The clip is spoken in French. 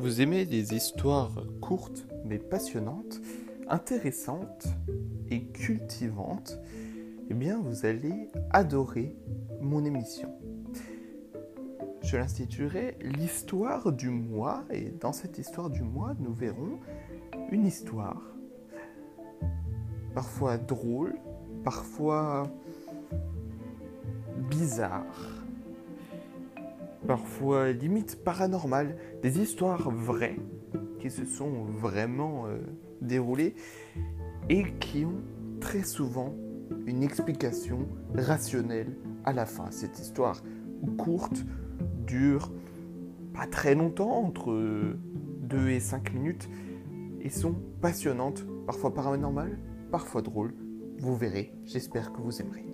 Vous aimez des histoires courtes mais passionnantes, intéressantes et cultivantes Eh bien, vous allez adorer mon émission. Je l'instituerai l'histoire du mois et dans cette histoire du mois, nous verrons une histoire parfois drôle, parfois bizarre, parfois limite paranormal, des histoires vraies qui se sont vraiment euh, déroulées et qui ont très souvent une explication rationnelle à la fin. Cette histoire courte dure pas très longtemps, entre 2 et 5 minutes, et sont passionnantes, parfois paranormales, parfois drôles. Vous verrez, j'espère que vous aimerez.